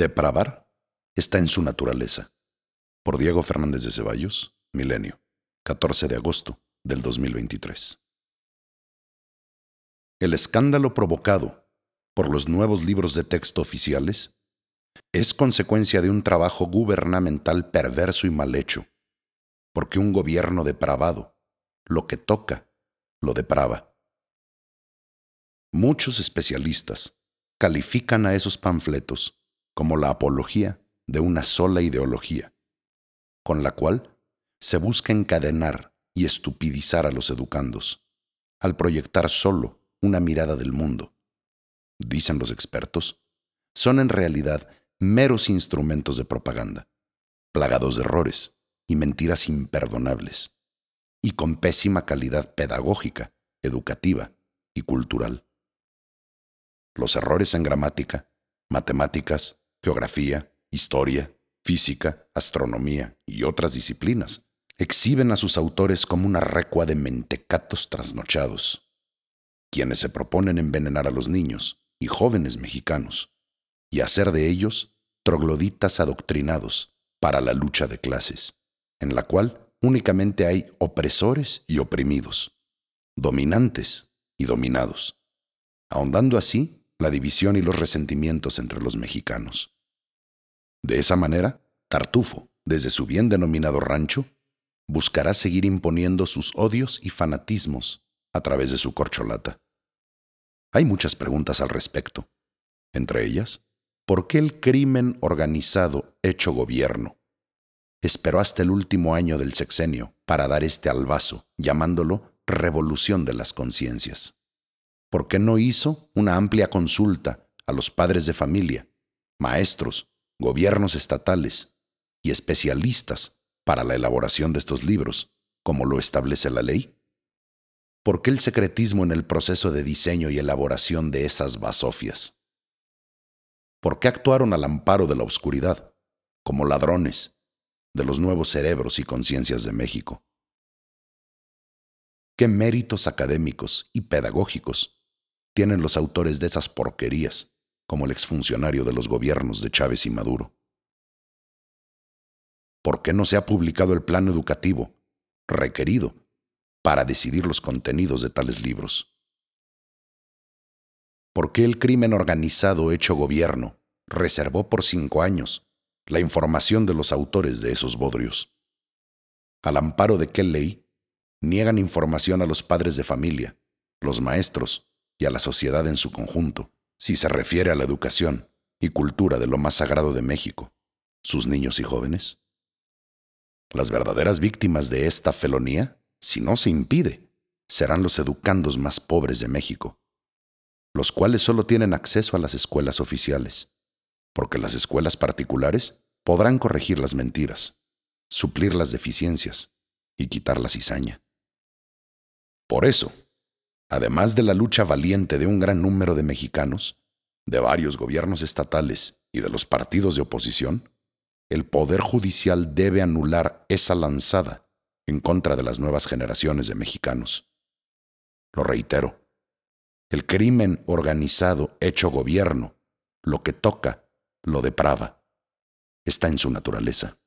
Depravar está en su naturaleza. Por Diego Fernández de Ceballos, Milenio, 14 de agosto del 2023. El escándalo provocado por los nuevos libros de texto oficiales es consecuencia de un trabajo gubernamental perverso y mal hecho, porque un gobierno depravado, lo que toca, lo deprava. Muchos especialistas califican a esos panfletos como la apología de una sola ideología, con la cual se busca encadenar y estupidizar a los educandos, al proyectar solo una mirada del mundo. Dicen los expertos, son en realidad meros instrumentos de propaganda, plagados de errores y mentiras imperdonables, y con pésima calidad pedagógica, educativa y cultural. Los errores en gramática, matemáticas, geografía, historia, física, astronomía y otras disciplinas. Exhiben a sus autores como una recua de mentecatos trasnochados, quienes se proponen envenenar a los niños y jóvenes mexicanos y hacer de ellos trogloditas adoctrinados para la lucha de clases, en la cual únicamente hay opresores y oprimidos, dominantes y dominados, ahondando así la división y los resentimientos entre los mexicanos. De esa manera, Tartufo, desde su bien denominado rancho, buscará seguir imponiendo sus odios y fanatismos a través de su corcholata. Hay muchas preguntas al respecto, entre ellas, ¿por qué el crimen organizado hecho gobierno esperó hasta el último año del sexenio para dar este albazo, llamándolo revolución de las conciencias? ¿Por qué no hizo una amplia consulta a los padres de familia, maestros, gobiernos estatales y especialistas para la elaboración de estos libros, como lo establece la ley? ¿Por qué el secretismo en el proceso de diseño y elaboración de esas basofias? ¿Por qué actuaron al amparo de la oscuridad, como ladrones de los nuevos cerebros y conciencias de México? ¿Qué méritos académicos y pedagógicos tienen los autores de esas porquerías como el exfuncionario de los gobiernos de Chávez y Maduro? ¿Por qué no se ha publicado el plan educativo requerido para decidir los contenidos de tales libros? ¿Por qué el crimen organizado hecho gobierno reservó por cinco años la información de los autores de esos bodrios? ¿Al amparo de qué ley niegan información a los padres de familia, los maestros y a la sociedad en su conjunto? si se refiere a la educación y cultura de lo más sagrado de México, sus niños y jóvenes? Las verdaderas víctimas de esta felonía, si no se impide, serán los educandos más pobres de México, los cuales solo tienen acceso a las escuelas oficiales, porque las escuelas particulares podrán corregir las mentiras, suplir las deficiencias y quitar la cizaña. Por eso, además de la lucha valiente de un gran número de mexicanos, de varios gobiernos estatales y de los partidos de oposición, el Poder Judicial debe anular esa lanzada en contra de las nuevas generaciones de mexicanos. Lo reitero, el crimen organizado hecho gobierno, lo que toca, lo deprava, está en su naturaleza.